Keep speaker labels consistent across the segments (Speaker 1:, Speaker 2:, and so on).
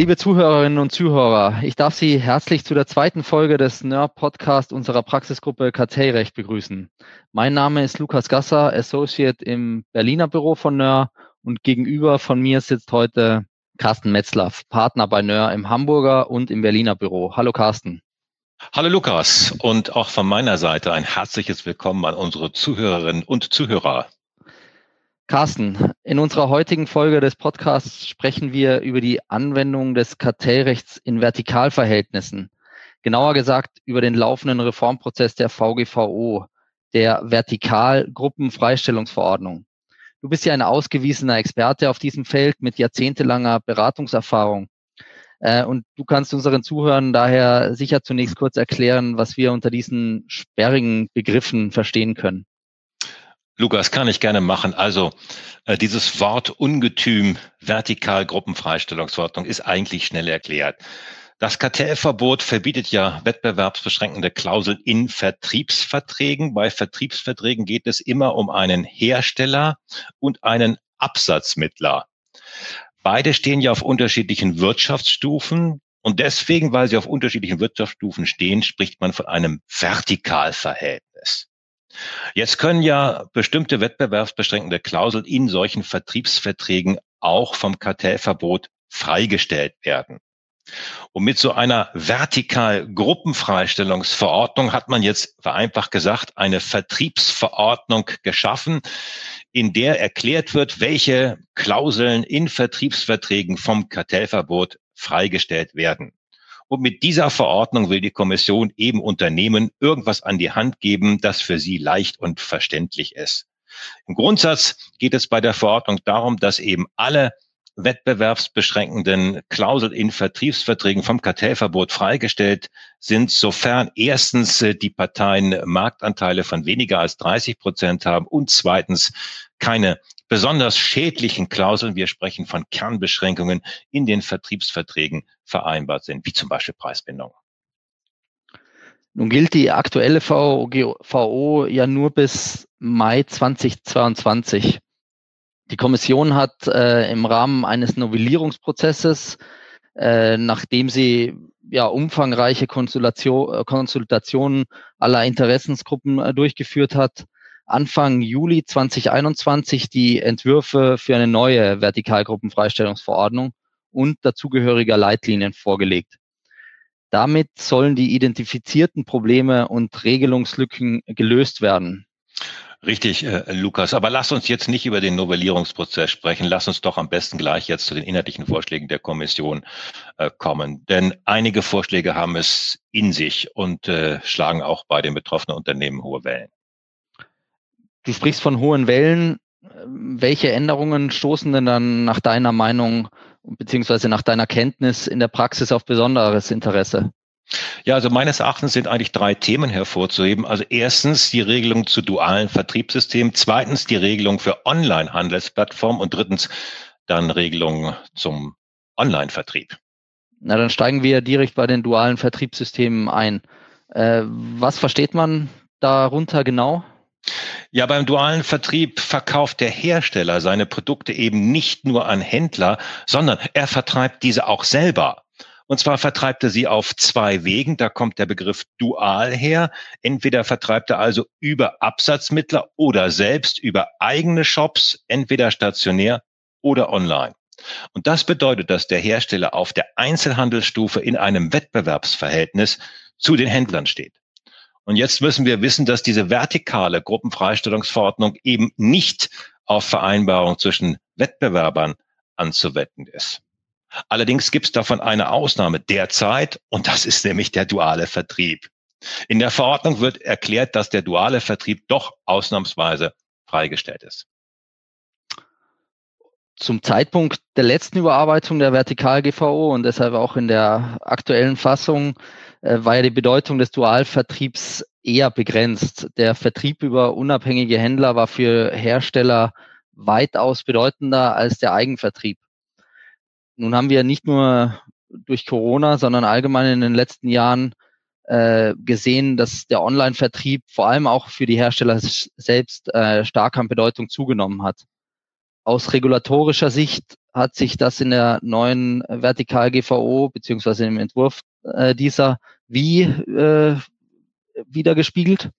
Speaker 1: Liebe Zuhörerinnen und Zuhörer, ich darf Sie herzlich zu der zweiten Folge des NERD Podcast unserer Praxisgruppe Kartellrecht begrüßen. Mein Name ist Lukas Gasser, Associate im Berliner Büro von NER und gegenüber von mir sitzt heute Carsten Metzler, Partner bei NER im Hamburger und im Berliner Büro. Hallo Carsten.
Speaker 2: Hallo Lukas und auch von meiner Seite ein herzliches Willkommen an unsere Zuhörerinnen und Zuhörer.
Speaker 1: Carsten, in unserer heutigen Folge des Podcasts sprechen wir über die Anwendung des Kartellrechts in Vertikalverhältnissen. Genauer gesagt über den laufenden Reformprozess der VGVO, der Vertikalgruppenfreistellungsverordnung. Du bist ja ein ausgewiesener Experte auf diesem Feld mit jahrzehntelanger Beratungserfahrung. Äh, und du kannst unseren Zuhörern daher sicher zunächst kurz erklären, was wir unter diesen sperrigen Begriffen verstehen können.
Speaker 2: Lukas, kann ich gerne machen. Also äh, dieses Wort Ungetüm Vertikalgruppenfreistellungsverordnung ist eigentlich schnell erklärt. Das Kartellverbot verbietet ja wettbewerbsbeschränkende Klauseln in Vertriebsverträgen. Bei Vertriebsverträgen geht es immer um einen Hersteller und einen Absatzmittler. Beide stehen ja auf unterschiedlichen Wirtschaftsstufen. Und deswegen, weil sie auf unterschiedlichen Wirtschaftsstufen stehen, spricht man von einem Vertikalverhältnis. Jetzt können ja bestimmte wettbewerbsbeschränkende Klauseln in solchen Vertriebsverträgen auch vom Kartellverbot freigestellt werden. Und mit so einer Vertikal-Gruppenfreistellungsverordnung hat man jetzt vereinfacht gesagt eine Vertriebsverordnung geschaffen, in der erklärt wird, welche Klauseln in Vertriebsverträgen vom Kartellverbot freigestellt werden. Und mit dieser Verordnung will die Kommission eben Unternehmen irgendwas an die Hand geben, das für sie leicht und verständlich ist. Im Grundsatz geht es bei der Verordnung darum, dass eben alle wettbewerbsbeschränkenden Klauseln in Vertriebsverträgen vom Kartellverbot freigestellt sind, sofern erstens äh, die Parteien Marktanteile von weniger als 30 Prozent haben und zweitens keine besonders schädlichen Klauseln, wir sprechen von Kernbeschränkungen, in den Vertriebsverträgen vereinbart sind, wie zum Beispiel Preisbindung.
Speaker 1: Nun gilt die aktuelle VGVO ja nur bis Mai 2022. Die Kommission hat äh, im Rahmen eines Novellierungsprozesses, äh, nachdem sie ja umfangreiche Konsultation, Konsultationen aller Interessensgruppen äh, durchgeführt hat, Anfang Juli 2021 die Entwürfe für eine neue Vertikalgruppenfreistellungsverordnung und dazugehöriger Leitlinien vorgelegt. Damit sollen die identifizierten Probleme und Regelungslücken gelöst werden.
Speaker 2: Richtig, äh, Lukas. Aber lass uns jetzt nicht über den Novellierungsprozess sprechen. Lass uns doch am besten gleich jetzt zu den inhaltlichen Vorschlägen der Kommission äh, kommen. Denn einige Vorschläge haben es in sich und äh, schlagen auch bei den betroffenen Unternehmen hohe Wellen.
Speaker 1: Du sprichst von hohen Wellen. Welche Änderungen stoßen denn dann nach deiner Meinung beziehungsweise nach deiner Kenntnis in der Praxis auf besonderes Interesse?
Speaker 2: Ja, also meines Erachtens sind eigentlich drei Themen hervorzuheben. Also erstens die Regelung zu dualen Vertriebssystemen, zweitens die Regelung für Online-Handelsplattformen und drittens dann Regelungen zum Online-Vertrieb.
Speaker 1: Na, dann steigen wir direkt bei den dualen Vertriebssystemen ein. Äh, was versteht man darunter genau?
Speaker 2: Ja, beim dualen Vertrieb verkauft der Hersteller seine Produkte eben nicht nur an Händler, sondern er vertreibt diese auch selber. Und zwar vertreibt er sie auf zwei Wegen. Da kommt der Begriff dual her. Entweder vertreibt er also über Absatzmittler oder selbst über eigene Shops, entweder stationär oder online. Und das bedeutet, dass der Hersteller auf der Einzelhandelsstufe in einem Wettbewerbsverhältnis zu den Händlern steht. Und jetzt müssen wir wissen, dass diese vertikale Gruppenfreistellungsverordnung eben nicht auf Vereinbarung zwischen Wettbewerbern anzuwenden ist. Allerdings gibt es davon eine Ausnahme derzeit, und das ist nämlich der duale Vertrieb. In der Verordnung wird erklärt, dass der duale Vertrieb doch ausnahmsweise freigestellt ist.
Speaker 1: Zum Zeitpunkt der letzten Überarbeitung der Vertikal-GVO und deshalb auch in der aktuellen Fassung äh, war ja die Bedeutung des Dualvertriebs eher begrenzt. Der Vertrieb über unabhängige Händler war für Hersteller weitaus bedeutender als der Eigenvertrieb. Nun haben wir nicht nur durch Corona, sondern allgemein in den letzten Jahren äh, gesehen, dass der Online-Vertrieb vor allem auch für die Hersteller selbst äh, stark an Bedeutung zugenommen hat. Aus regulatorischer Sicht hat sich das in der neuen Vertikal-GVO beziehungsweise im Entwurf äh, dieser wie äh, wieder gespiegelt?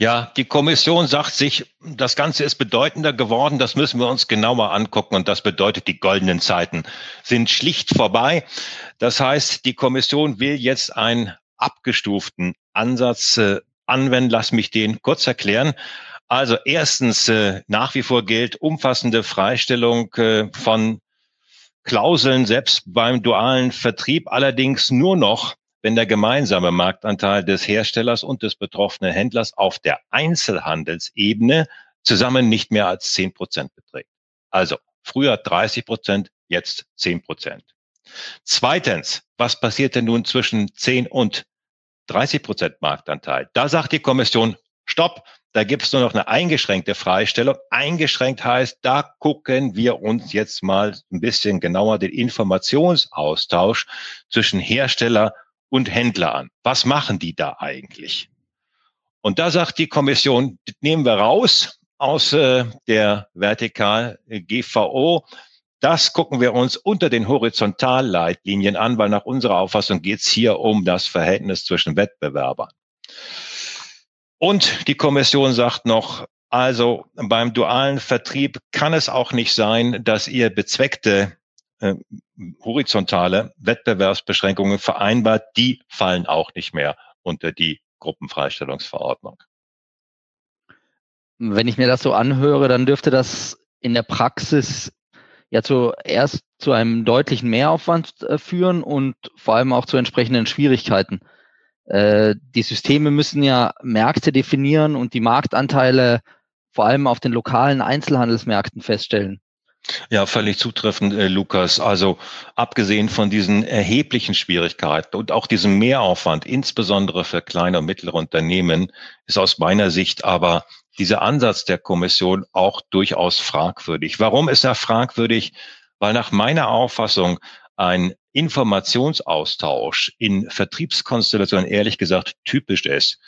Speaker 2: Ja, die Kommission sagt sich, das Ganze ist bedeutender geworden, das müssen wir uns genauer angucken und das bedeutet, die goldenen Zeiten sind schlicht vorbei. Das heißt, die Kommission will jetzt einen abgestuften Ansatz äh, anwenden. Lass mich den kurz erklären. Also erstens, äh, nach wie vor gilt umfassende Freistellung äh, von Klauseln selbst beim dualen Vertrieb, allerdings nur noch wenn der gemeinsame Marktanteil des Herstellers und des betroffenen Händlers auf der Einzelhandelsebene zusammen nicht mehr als 10 Prozent beträgt. Also früher 30 Prozent, jetzt 10 Prozent. Zweitens, was passiert denn nun zwischen 10 und 30 Prozent Marktanteil? Da sagt die Kommission, stopp, da gibt es nur noch eine eingeschränkte Freistellung. Eingeschränkt heißt, da gucken wir uns jetzt mal ein bisschen genauer den Informationsaustausch zwischen Hersteller und Händler an. Was machen die da eigentlich? Und da sagt die Kommission, nehmen wir raus aus äh, der Vertikal GVO. Das gucken wir uns unter den Horizontalleitlinien an, weil nach unserer Auffassung geht es hier um das Verhältnis zwischen Wettbewerbern. Und die Kommission sagt noch, also beim dualen Vertrieb kann es auch nicht sein, dass ihr bezweckte äh, horizontale Wettbewerbsbeschränkungen vereinbart, die fallen auch nicht mehr unter die Gruppenfreistellungsverordnung.
Speaker 1: Wenn ich mir das so anhöre, dann dürfte das in der Praxis ja zuerst zu einem deutlichen Mehraufwand äh, führen und vor allem auch zu entsprechenden Schwierigkeiten. Äh, die Systeme müssen ja Märkte definieren und die Marktanteile vor allem auf den lokalen Einzelhandelsmärkten feststellen.
Speaker 2: Ja, völlig zutreffend, äh, Lukas. Also abgesehen von diesen erheblichen Schwierigkeiten und auch diesem Mehraufwand, insbesondere für kleine und mittlere Unternehmen, ist aus meiner Sicht aber dieser Ansatz der Kommission auch durchaus fragwürdig. Warum ist er fragwürdig? Weil nach meiner Auffassung ein Informationsaustausch in Vertriebskonstellationen ehrlich gesagt typisch ist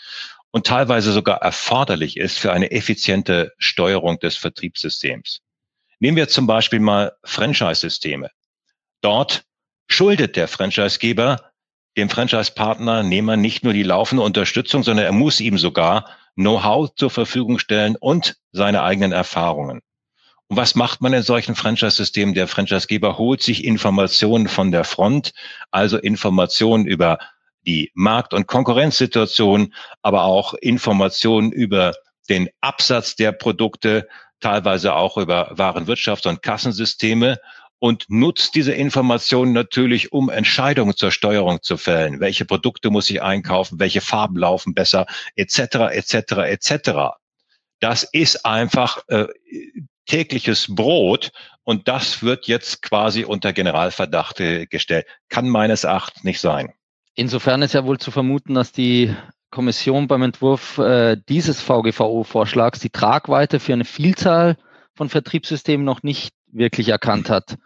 Speaker 2: und teilweise sogar erforderlich ist für eine effiziente Steuerung des Vertriebssystems. Nehmen wir zum Beispiel mal Franchise-Systeme. Dort schuldet der Franchisegeber dem Franchise-Partner Nehmer nicht nur die laufende Unterstützung, sondern er muss ihm sogar Know-how zur Verfügung stellen und seine eigenen Erfahrungen. Und was macht man in solchen Franchise-Systemen? Der Franchisegeber holt sich Informationen von der Front, also Informationen über die Markt- und Konkurrenzsituation, aber auch Informationen über den Absatz der Produkte, teilweise auch über Warenwirtschafts- und Kassensysteme und nutzt diese Informationen natürlich, um Entscheidungen zur Steuerung zu fällen. Welche Produkte muss ich einkaufen? Welche Farben laufen besser? Etc. etc. etc. Das ist einfach äh, tägliches Brot und das wird jetzt quasi unter Generalverdacht gestellt. Kann meines Erachtens nicht sein.
Speaker 1: Insofern ist ja wohl zu vermuten, dass die Kommission beim Entwurf äh, dieses VGVO-Vorschlags die Tragweite für eine Vielzahl von Vertriebssystemen noch nicht wirklich erkannt hat.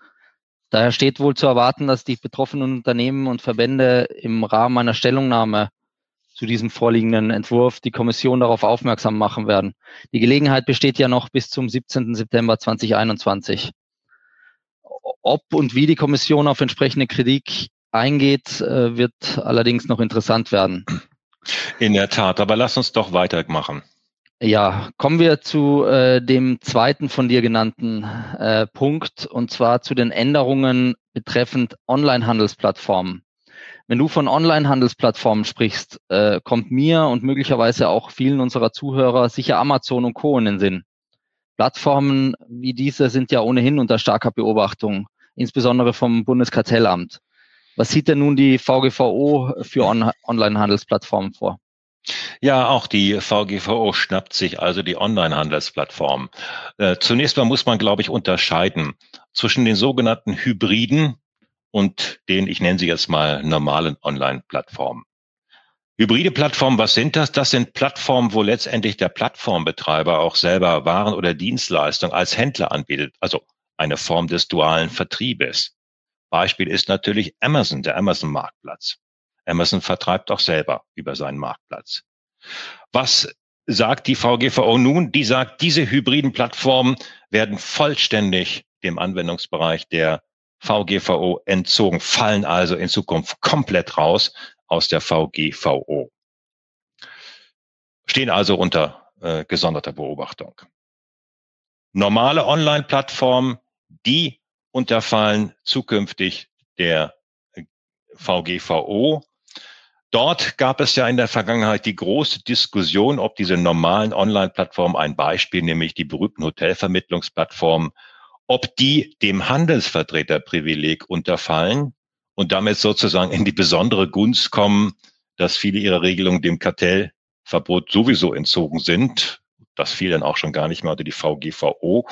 Speaker 1: Daher steht wohl zu erwarten, dass die betroffenen Unternehmen und Verbände im Rahmen einer Stellungnahme zu diesem vorliegenden Entwurf die Kommission darauf aufmerksam machen werden. Die Gelegenheit besteht ja noch bis zum 17. September 2021. Ob und wie die Kommission auf entsprechende Kritik eingeht, äh, wird allerdings noch interessant werden.
Speaker 2: In der Tat, aber lass uns doch weitermachen.
Speaker 1: Ja, kommen wir zu äh, dem zweiten von dir genannten äh, Punkt, und zwar zu den Änderungen betreffend Online-Handelsplattformen. Wenn du von Online-Handelsplattformen sprichst, äh, kommt mir und möglicherweise auch vielen unserer Zuhörer sicher Amazon und Co. in den Sinn. Plattformen wie diese sind ja ohnehin unter starker Beobachtung, insbesondere vom Bundeskartellamt. Was sieht denn nun die VGVO für On Online-Handelsplattformen vor?
Speaker 2: Ja, auch die VGVO schnappt sich also die Online-Handelsplattform. Äh, zunächst mal muss man, glaube ich, unterscheiden zwischen den sogenannten Hybriden und den, ich nenne sie jetzt mal, normalen Online-Plattformen. Hybride Plattformen, was sind das? Das sind Plattformen, wo letztendlich der Plattformbetreiber auch selber Waren oder Dienstleistungen als Händler anbietet, also eine Form des dualen Vertriebes. Beispiel ist natürlich Amazon, der Amazon-Marktplatz. Amazon vertreibt auch selber über seinen Marktplatz. Was sagt die VGVO nun? Die sagt, diese hybriden Plattformen werden vollständig dem Anwendungsbereich der VGVO entzogen, fallen also in Zukunft komplett raus aus der VGVO. Stehen also unter äh, gesonderter Beobachtung. Normale Online-Plattformen, die unterfallen zukünftig der VGVO. Dort gab es ja in der Vergangenheit die große Diskussion, ob diese normalen Online-Plattformen, ein Beispiel, nämlich die berühmten Hotelvermittlungsplattformen, ob die dem Handelsvertreterprivileg unterfallen und damit sozusagen in die besondere Gunst kommen, dass viele ihrer Regelungen dem Kartellverbot sowieso entzogen sind. Das fiel dann auch schon gar nicht mehr unter die VGVO.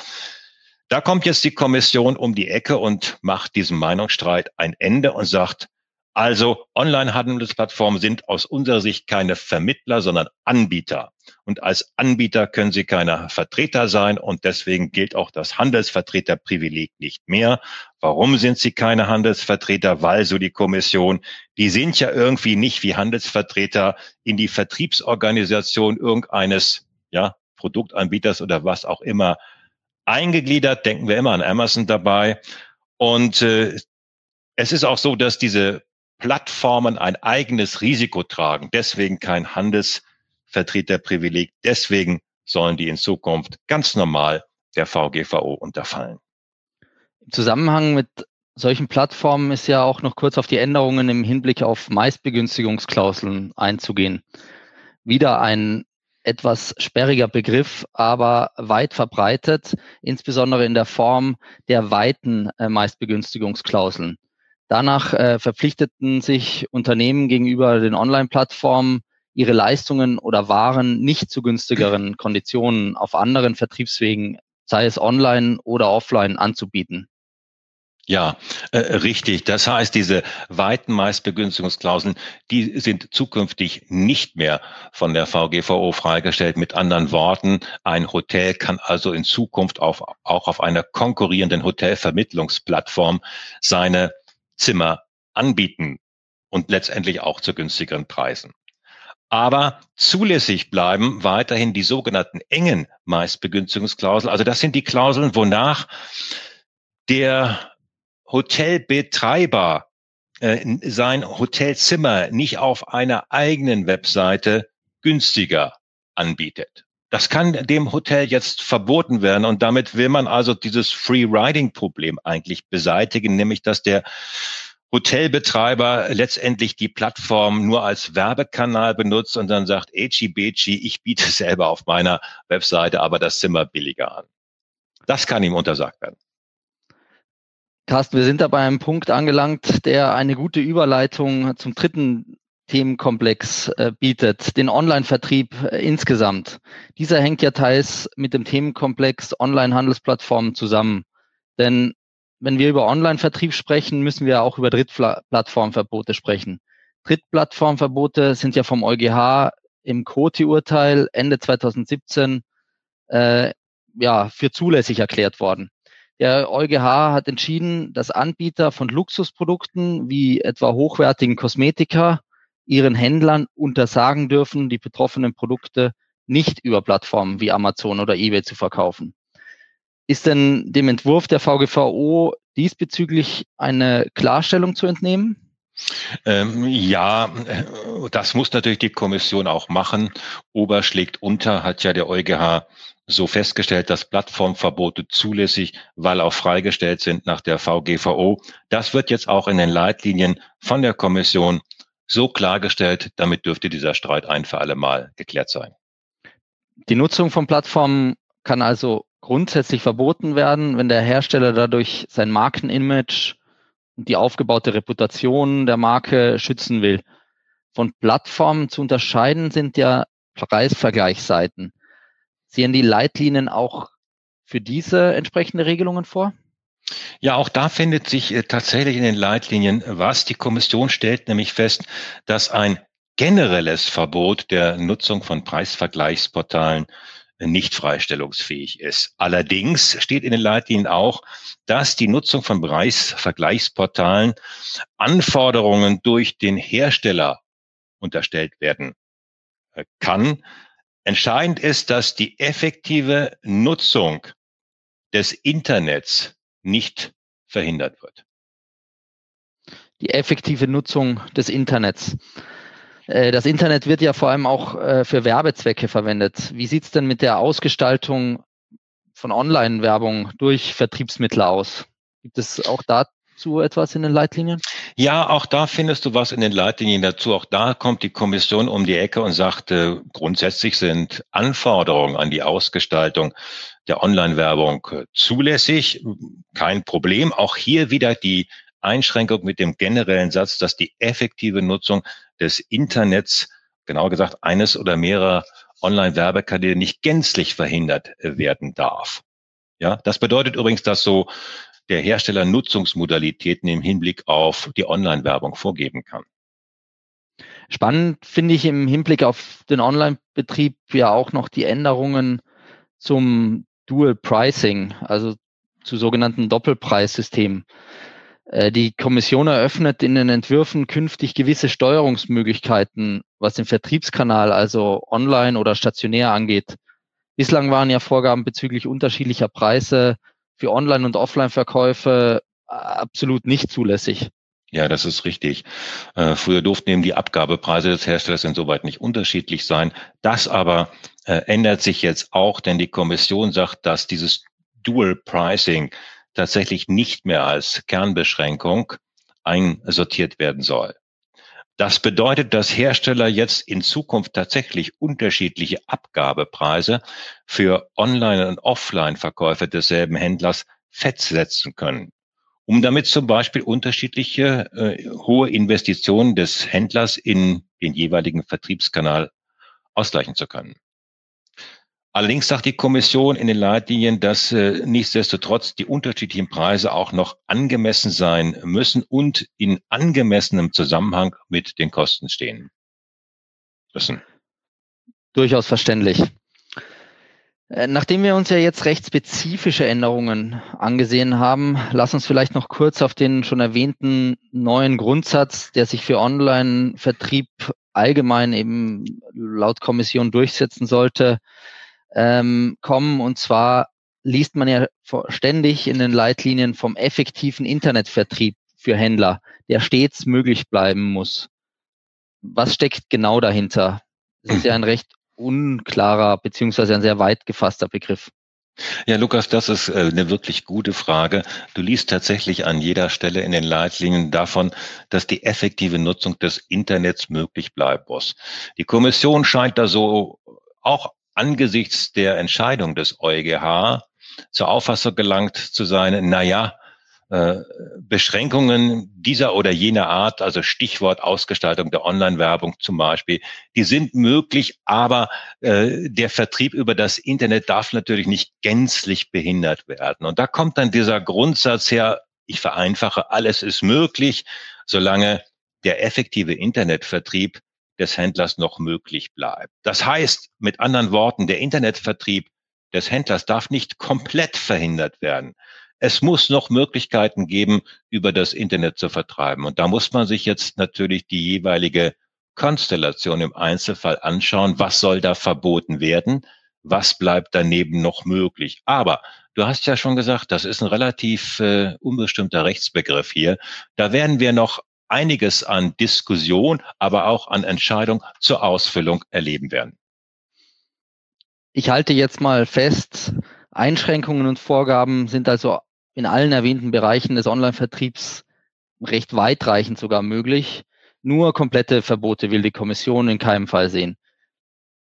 Speaker 2: Da kommt jetzt die Kommission um die Ecke und macht diesem Meinungsstreit ein Ende und sagt, also Online-Handelsplattformen sind aus unserer Sicht keine Vermittler, sondern Anbieter. Und als Anbieter können sie keine Vertreter sein und deswegen gilt auch das Handelsvertreterprivileg nicht mehr. Warum sind sie keine Handelsvertreter? Weil so die Kommission, die sind ja irgendwie nicht wie Handelsvertreter in die Vertriebsorganisation irgendeines ja, Produktanbieters oder was auch immer eingegliedert. Denken wir immer an Amazon dabei. Und äh, es ist auch so, dass diese Plattformen ein eigenes Risiko tragen, deswegen kein Handelsvertreterprivileg, deswegen sollen die in Zukunft ganz normal der VGVO unterfallen.
Speaker 1: Im Zusammenhang mit solchen Plattformen ist ja auch noch kurz auf die Änderungen im Hinblick auf Meistbegünstigungsklauseln einzugehen. Wieder ein etwas sperriger Begriff, aber weit verbreitet, insbesondere in der Form der weiten äh, Meistbegünstigungsklauseln. Danach äh, verpflichteten sich Unternehmen gegenüber den Online-Plattformen, ihre Leistungen oder Waren nicht zu günstigeren Konditionen auf anderen Vertriebswegen, sei es online oder offline, anzubieten.
Speaker 2: Ja, äh, richtig. Das heißt, diese weiten Meistbegünstigungsklauseln, die sind zukünftig nicht mehr von der VGVO freigestellt. Mit anderen Worten, ein Hotel kann also in Zukunft auf, auch auf einer konkurrierenden Hotelvermittlungsplattform seine Zimmer anbieten und letztendlich auch zu günstigeren Preisen. Aber zulässig bleiben weiterhin die sogenannten engen Meistbegünstigungsklauseln. Also das sind die Klauseln, wonach der Hotelbetreiber äh, sein Hotelzimmer nicht auf einer eigenen Webseite günstiger anbietet. Das kann dem Hotel jetzt verboten werden und damit will man also dieses Free Riding Problem eigentlich beseitigen, nämlich dass der Hotelbetreiber letztendlich die Plattform nur als Werbekanal benutzt und dann sagt, Echi Bechi, ich biete selber auf meiner Webseite aber das Zimmer billiger an. Das kann ihm untersagt werden.
Speaker 1: Carsten, wir sind da bei einem Punkt angelangt, der eine gute Überleitung zum dritten Themenkomplex äh, bietet, den Online-Vertrieb äh, insgesamt. Dieser hängt ja teils mit dem Themenkomplex Online-Handelsplattformen zusammen. Denn wenn wir über Online-Vertrieb sprechen, müssen wir auch über Drittplattformverbote sprechen. Drittplattformverbote sind ja vom EuGH im Koti-Urteil Ende 2017 äh, ja, für zulässig erklärt worden. Der EuGH hat entschieden, dass Anbieter von Luxusprodukten wie etwa hochwertigen Kosmetika ihren Händlern untersagen dürfen, die betroffenen Produkte nicht über Plattformen wie Amazon oder eBay zu verkaufen. Ist denn dem Entwurf der VGVO diesbezüglich eine Klarstellung zu entnehmen?
Speaker 2: Ähm, ja, das muss natürlich die Kommission auch machen. Ober schlägt unter, hat ja der EuGH so festgestellt, dass Plattformverbote zulässig, weil auch freigestellt sind nach der VGVO. Das wird jetzt auch in den Leitlinien von der Kommission so klargestellt, damit dürfte dieser Streit ein für alle Mal geklärt sein.
Speaker 1: Die Nutzung von Plattformen kann also grundsätzlich verboten werden, wenn der Hersteller dadurch sein Markenimage und die aufgebaute Reputation der Marke schützen will. Von Plattformen zu unterscheiden sind ja Preisvergleichsseiten. Sehen die Leitlinien auch für diese entsprechende Regelungen vor?
Speaker 2: Ja, auch da findet sich äh, tatsächlich in den Leitlinien was. Die Kommission stellt nämlich fest, dass ein generelles Verbot der Nutzung von Preisvergleichsportalen äh, nicht freistellungsfähig ist. Allerdings steht in den Leitlinien auch, dass die Nutzung von Preisvergleichsportalen Anforderungen durch den Hersteller unterstellt werden äh, kann. Entscheidend ist, dass die effektive Nutzung des Internets nicht verhindert wird.
Speaker 1: Die effektive Nutzung des Internets. Äh, das Internet wird ja vor allem auch äh, für Werbezwecke verwendet. Wie sieht es denn mit der Ausgestaltung von Online-Werbung durch Vertriebsmittel aus? Gibt es auch dazu etwas in den Leitlinien?
Speaker 2: Ja, auch da findest du was in den Leitlinien dazu. Auch da kommt die Kommission um die Ecke und sagt, äh, grundsätzlich sind Anforderungen an die Ausgestaltung der Online-Werbung zulässig. Kein Problem. Auch hier wieder die Einschränkung mit dem generellen Satz, dass die effektive Nutzung des Internets, genauer gesagt eines oder mehrerer Online-Werbekanäle nicht gänzlich verhindert werden darf. Ja, das bedeutet übrigens, dass so der Hersteller Nutzungsmodalitäten im Hinblick auf die Online-Werbung vorgeben kann.
Speaker 1: Spannend finde ich im Hinblick auf den Online-Betrieb ja auch noch die Änderungen zum Dual Pricing, also zu sogenannten Doppelpreissystemen. Äh, die Kommission eröffnet in den Entwürfen künftig gewisse Steuerungsmöglichkeiten, was den Vertriebskanal, also online oder stationär angeht. Bislang waren ja Vorgaben bezüglich unterschiedlicher Preise für Online- und Offline-Verkäufe äh, absolut nicht zulässig.
Speaker 2: Ja, das ist richtig. Äh, früher durften eben die Abgabepreise des Herstellers insoweit nicht unterschiedlich sein. Das aber ändert sich jetzt auch, denn die Kommission sagt, dass dieses Dual Pricing tatsächlich nicht mehr als Kernbeschränkung einsortiert werden soll. Das bedeutet, dass Hersteller jetzt in Zukunft tatsächlich unterschiedliche Abgabepreise für Online- und Offline-Verkäufe desselben Händlers festsetzen können, um damit zum Beispiel unterschiedliche äh, hohe Investitionen des Händlers in den jeweiligen Vertriebskanal ausgleichen zu können. Allerdings sagt die Kommission in den Leitlinien, dass äh, nichtsdestotrotz die unterschiedlichen Preise auch noch angemessen sein müssen und in angemessenem Zusammenhang mit den Kosten stehen müssen.
Speaker 1: Durchaus verständlich. Äh, nachdem wir uns ja jetzt recht spezifische Änderungen angesehen haben, lass uns vielleicht noch kurz auf den schon erwähnten neuen Grundsatz, der sich für Online-Vertrieb allgemein eben laut Kommission durchsetzen sollte, ähm, kommen. Und zwar liest man ja ständig in den Leitlinien vom effektiven Internetvertrieb für Händler, der stets möglich bleiben muss. Was steckt genau dahinter? Das ist ja ein recht unklarer beziehungsweise ein sehr weit gefasster Begriff.
Speaker 2: Ja, Lukas, das ist äh, eine wirklich gute Frage. Du liest tatsächlich an jeder Stelle in den Leitlinien davon, dass die effektive Nutzung des Internets möglich bleiben muss. Die Kommission scheint da so auch angesichts der Entscheidung des EuGH zur Auffassung gelangt zu sein, na ja, äh, Beschränkungen dieser oder jener Art, also Stichwort Ausgestaltung der Online-Werbung zum Beispiel, die sind möglich, aber äh, der Vertrieb über das Internet darf natürlich nicht gänzlich behindert werden. Und da kommt dann dieser Grundsatz her, ich vereinfache, alles ist möglich, solange der effektive Internetvertrieb des Händlers noch möglich bleibt. Das heißt, mit anderen Worten, der Internetvertrieb des Händlers darf nicht komplett verhindert werden. Es muss noch Möglichkeiten geben, über das Internet zu vertreiben. Und da muss man sich jetzt natürlich die jeweilige Konstellation im Einzelfall anschauen. Was soll da verboten werden? Was bleibt daneben noch möglich? Aber du hast ja schon gesagt, das ist ein relativ äh, unbestimmter Rechtsbegriff hier. Da werden wir noch einiges an Diskussion, aber auch an Entscheidung zur Ausfüllung erleben werden.
Speaker 1: Ich halte jetzt mal fest, Einschränkungen und Vorgaben sind also in allen erwähnten Bereichen des Online-Vertriebs recht weitreichend sogar möglich. Nur komplette Verbote will die Kommission in keinem Fall sehen.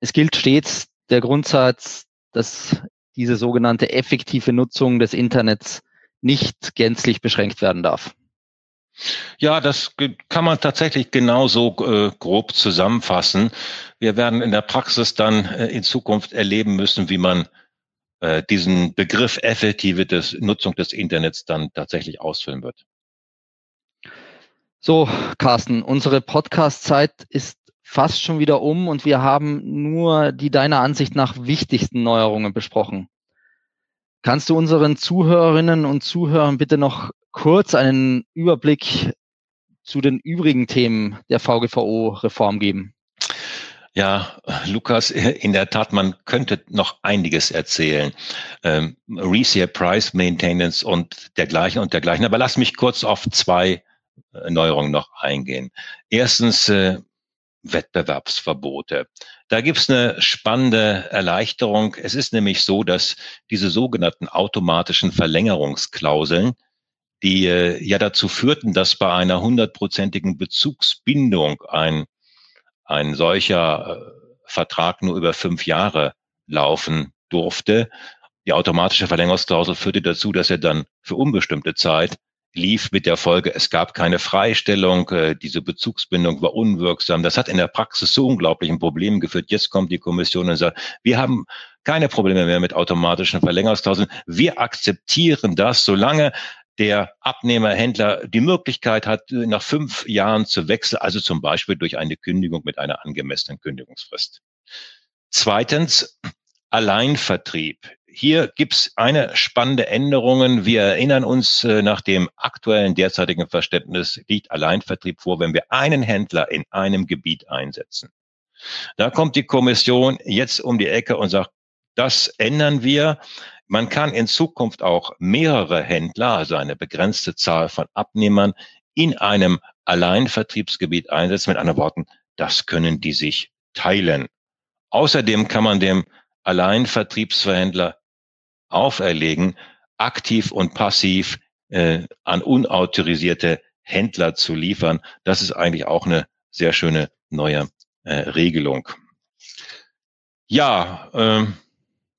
Speaker 1: Es gilt stets der Grundsatz, dass diese sogenannte effektive Nutzung des Internets nicht gänzlich beschränkt werden darf.
Speaker 2: Ja, das kann man tatsächlich genauso äh, grob zusammenfassen. Wir werden in der Praxis dann äh, in Zukunft erleben müssen, wie man äh, diesen Begriff effektive des, Nutzung des Internets dann tatsächlich ausfüllen wird.
Speaker 1: So, Carsten, unsere Podcast-Zeit ist fast schon wieder um und wir haben nur die deiner Ansicht nach wichtigsten Neuerungen besprochen. Kannst du unseren Zuhörerinnen und Zuhörern bitte noch kurz einen Überblick zu den übrigen Themen der VGVO-Reform geben?
Speaker 2: Ja, Lukas, in der Tat, man könnte noch einiges erzählen. Ähm, Resale Price Maintenance und dergleichen und dergleichen. Aber lass mich kurz auf zwei äh, Neuerungen noch eingehen. Erstens äh, Wettbewerbsverbote. Da gibt's eine spannende Erleichterung. Es ist nämlich so, dass diese sogenannten automatischen Verlängerungsklauseln, die äh, ja dazu führten, dass bei einer hundertprozentigen Bezugsbindung ein ein solcher äh, Vertrag nur über fünf Jahre laufen durfte. Die automatische Verlängerungsklausel führte dazu, dass er dann für unbestimmte Zeit lief mit der Folge, es gab keine Freistellung, äh, diese Bezugsbindung war unwirksam. Das hat in der Praxis zu unglaublichen Problemen geführt. Jetzt kommt die Kommission und sagt, wir haben keine Probleme mehr mit automatischen Verlängerungsklauseln. Wir akzeptieren das, solange der Abnehmerhändler die Möglichkeit hat, nach fünf Jahren zu wechseln, also zum Beispiel durch eine Kündigung mit einer angemessenen Kündigungsfrist. Zweitens, Alleinvertrieb. Hier gibt's eine spannende Änderung. Wir erinnern uns, äh, nach dem aktuellen derzeitigen Verständnis liegt Alleinvertrieb vor, wenn wir einen Händler in einem Gebiet einsetzen. Da kommt die Kommission jetzt um die Ecke und sagt, das ändern wir. Man kann in Zukunft auch mehrere Händler, also eine begrenzte Zahl von Abnehmern, in einem Alleinvertriebsgebiet einsetzen. Mit anderen Worten, das können die sich teilen. Außerdem kann man dem Alleinvertriebsverhändler auferlegen, aktiv und passiv äh, an unautorisierte Händler zu liefern. Das ist eigentlich auch eine sehr schöne neue äh, Regelung. Ja, äh,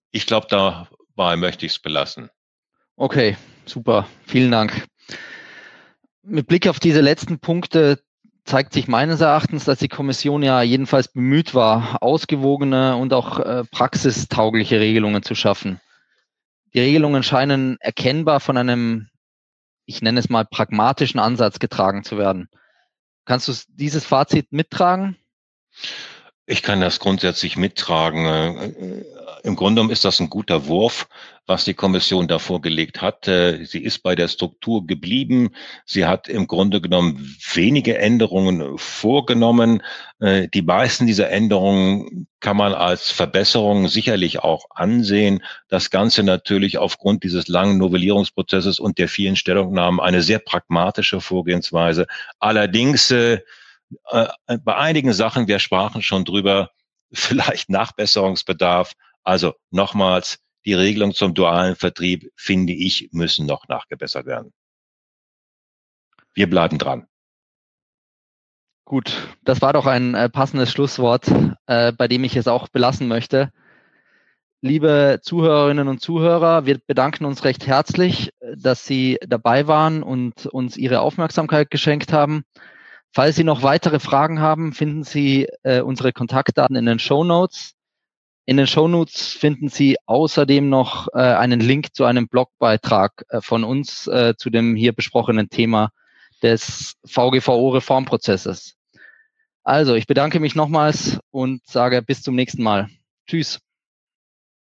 Speaker 2: ich glaube, da dabei möchte ich es belassen.
Speaker 1: Okay, super. Vielen Dank. Mit Blick auf diese letzten Punkte zeigt sich meines Erachtens, dass die Kommission ja jedenfalls bemüht war, ausgewogene und auch äh, praxistaugliche Regelungen zu schaffen. Die Regelungen scheinen erkennbar von einem, ich nenne es mal, pragmatischen Ansatz getragen zu werden. Kannst du dieses Fazit mittragen?
Speaker 2: Ich kann das grundsätzlich mittragen. Äh, äh, Im Grunde genommen ist das ein guter Wurf, was die Kommission da vorgelegt hat. Äh, sie ist bei der Struktur geblieben. Sie hat im Grunde genommen wenige Änderungen vorgenommen. Die meisten dieser Änderungen kann man als Verbesserung sicherlich auch ansehen. Das Ganze natürlich aufgrund dieses langen Novellierungsprozesses und der vielen Stellungnahmen eine sehr pragmatische Vorgehensweise. Allerdings bei einigen Sachen, wir sprachen schon drüber, vielleicht Nachbesserungsbedarf. Also nochmals, die Regelung zum dualen Vertrieb, finde ich, müssen noch nachgebessert werden. Wir bleiben dran.
Speaker 1: Gut, das war doch ein äh, passendes Schlusswort, äh, bei dem ich es auch belassen möchte. Liebe Zuhörerinnen und Zuhörer, wir bedanken uns recht herzlich, äh, dass Sie dabei waren und uns Ihre Aufmerksamkeit geschenkt haben. Falls Sie noch weitere Fragen haben, finden Sie äh, unsere Kontaktdaten in den Show Notes. In den Show Notes finden Sie außerdem noch äh, einen Link zu einem Blogbeitrag äh, von uns äh, zu dem hier besprochenen Thema des VGVO-Reformprozesses. Also, ich bedanke mich nochmals und sage bis zum nächsten Mal. Tschüss.